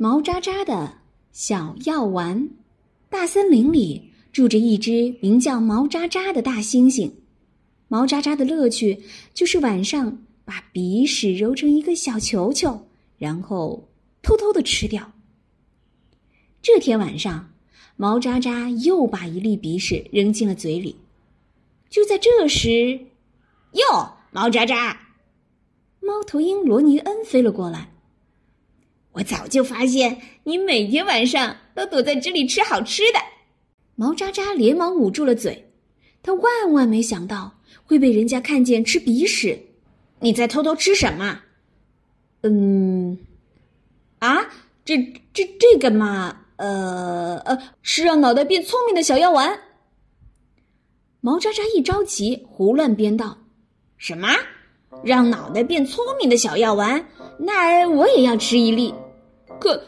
毛渣渣的小药丸。大森林里住着一只名叫毛渣渣的大猩猩。毛渣渣的乐趣就是晚上把鼻屎揉成一个小球球，然后偷偷的吃掉。这天晚上，毛渣渣又把一粒鼻屎扔进了嘴里。就在这时，哟，毛渣渣，猫头鹰罗尼恩飞了过来。我早就发现你每天晚上都躲在这里吃好吃的。毛渣渣连忙捂住了嘴，他万万没想到会被人家看见吃鼻屎。你在偷偷吃什么？嗯，啊，这这这个嘛，呃呃，是让脑袋变聪明的小药丸。毛渣渣一着急，胡乱编道：“什么？让脑袋变聪明的小药丸？那我也要吃一粒。”可，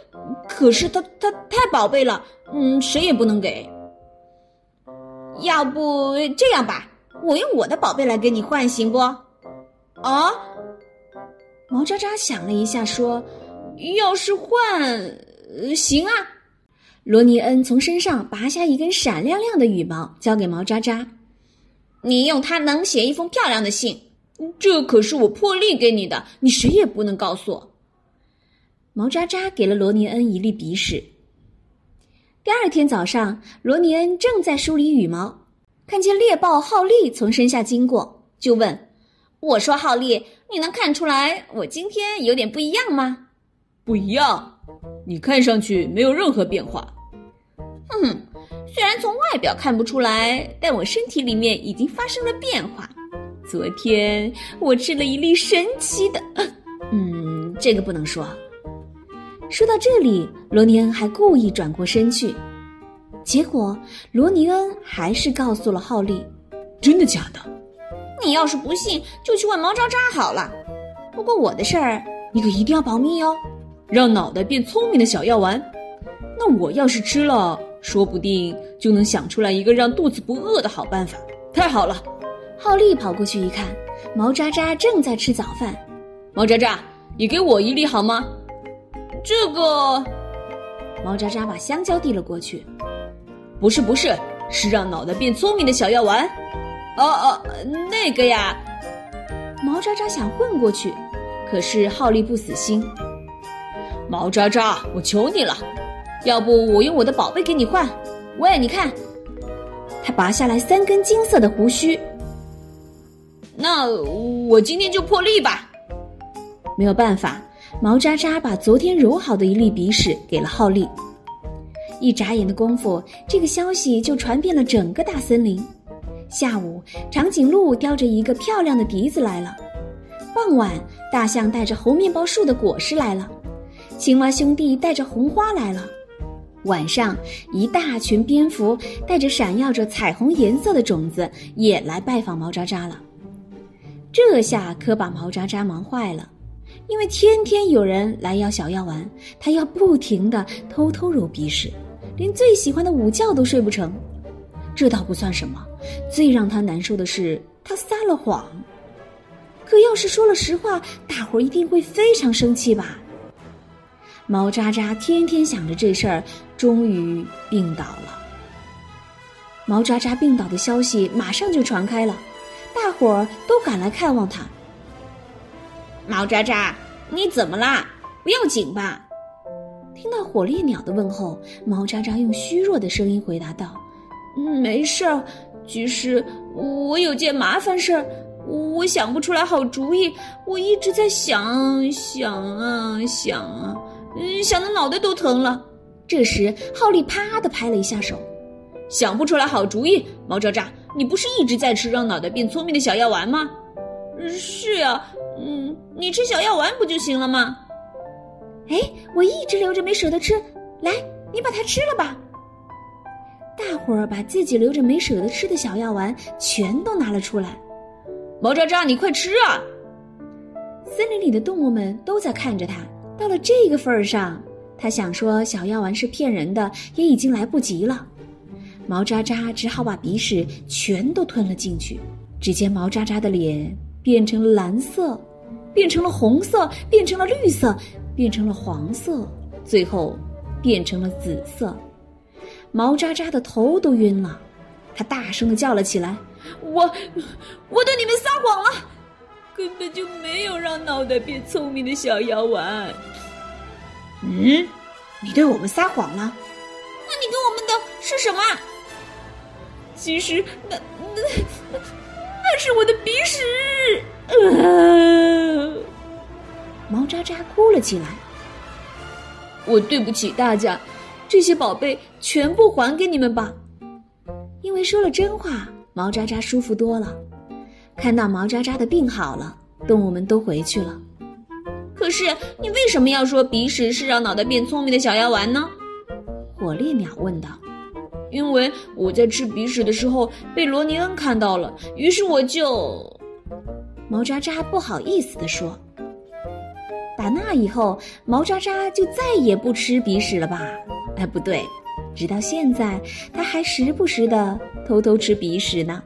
可是它它太宝贝了，嗯，谁也不能给。要不这样吧，我用我的宝贝来跟你换，行不？啊？毛渣渣想了一下，说：“要是换，行啊。”罗尼恩从身上拔下一根闪亮亮的羽毛，交给毛渣渣：“你用它能写一封漂亮的信，这可是我破例给你的，你谁也不能告诉我。”毛渣渣给了罗尼恩一粒鼻屎。第二天早上，罗尼恩正在梳理羽毛，看见猎豹浩利从身下经过，就问：“我说，浩利，你能看出来我今天有点不一样吗？”“不一样，你看上去没有任何变化。”“哼哼，虽然从外表看不出来，但我身体里面已经发生了变化。昨天我吃了一粒神奇的……嗯，这个不能说。”说到这里，罗尼恩还故意转过身去，结果罗尼恩还是告诉了浩利：“真的假的？你要是不信，就去问毛渣渣好了。不过我的事儿，你可一定要保密哦。让脑袋变聪明的小药丸，那我要是吃了，说不定就能想出来一个让肚子不饿的好办法。太好了！”浩利跑过去一看，毛渣渣正在吃早饭。毛渣渣，也给我一粒好吗？这个，毛渣渣把香蕉递了过去。不是不是，是让脑袋变聪明的小药丸。哦哦，那个呀。毛渣渣想混过去，可是浩利不死心。毛渣渣，我求你了，要不我用我的宝贝给你换？喂，你看，他拔下来三根金色的胡须。那我今天就破例吧。没有办法。毛渣渣把昨天揉好的一粒鼻屎给了浩利，一眨眼的功夫，这个消息就传遍了整个大森林。下午，长颈鹿叼着一个漂亮的笛子来了；傍晚，大象带着猴面包树的果实来了；青蛙兄弟带着红花来了；晚上，一大群蝙蝠带着闪耀着彩虹颜色的种子也来拜访毛渣渣了。这下可把毛渣渣忙坏了。因为天天有人来要小药丸，他要不停的偷偷揉鼻屎，连最喜欢的午觉都睡不成。这倒不算什么，最让他难受的是他撒了谎。可要是说了实话，大伙儿一定会非常生气吧？毛渣渣天天想着这事儿，终于病倒了。毛渣渣病倒的消息马上就传开了，大伙儿都赶来看望他。毛渣渣，你怎么啦？不要紧吧？听到火烈鸟的问候，毛渣渣用虚弱的声音回答道：“嗯没事儿，只是我有件麻烦事儿，我想不出来好主意。我一直在想想啊想啊，嗯，想的脑袋都疼了。”这时，浩利啪的拍了一下手：“想不出来好主意，毛渣渣，你不是一直在吃让脑袋变聪明的小药丸吗？”“是呀。”嗯，你吃小药丸不就行了吗？哎，我一直留着没舍得吃，来，你把它吃了吧。大伙儿把自己留着没舍得吃的小药丸全都拿了出来。毛渣渣，你快吃啊！森林里的动物们都在看着他。到了这个份儿上，他想说小药丸是骗人的，也已经来不及了。毛渣渣只好把鼻屎全都吞了进去。只见毛渣渣的脸变成了蓝色。变成了红色，变成了绿色，变成了黄色，最后变成了紫色。毛渣渣的头都晕了，他大声的叫了起来：“我，我对你们撒谎了，根本就没有让脑袋变聪明的小药丸。”嗯，你对我们撒谎了？那你给我们的是什么？其实，那那 那是我的鼻屎。呃，毛渣渣哭了起来。我对不起大家，这些宝贝全部还给你们吧。因为说了真话，毛渣渣舒服多了。看到毛渣渣的病好了，动物们都回去了。可是你为什么要说鼻屎是让脑袋变聪明的小药丸呢？火烈鸟问道。因为我在吃鼻屎的时候被罗尼恩看到了，于是我就……毛渣渣不好意思地说：“打那以后，毛渣渣就再也不吃鼻屎了吧？哎，不对，直到现在，他还时不时的偷偷吃鼻屎呢。”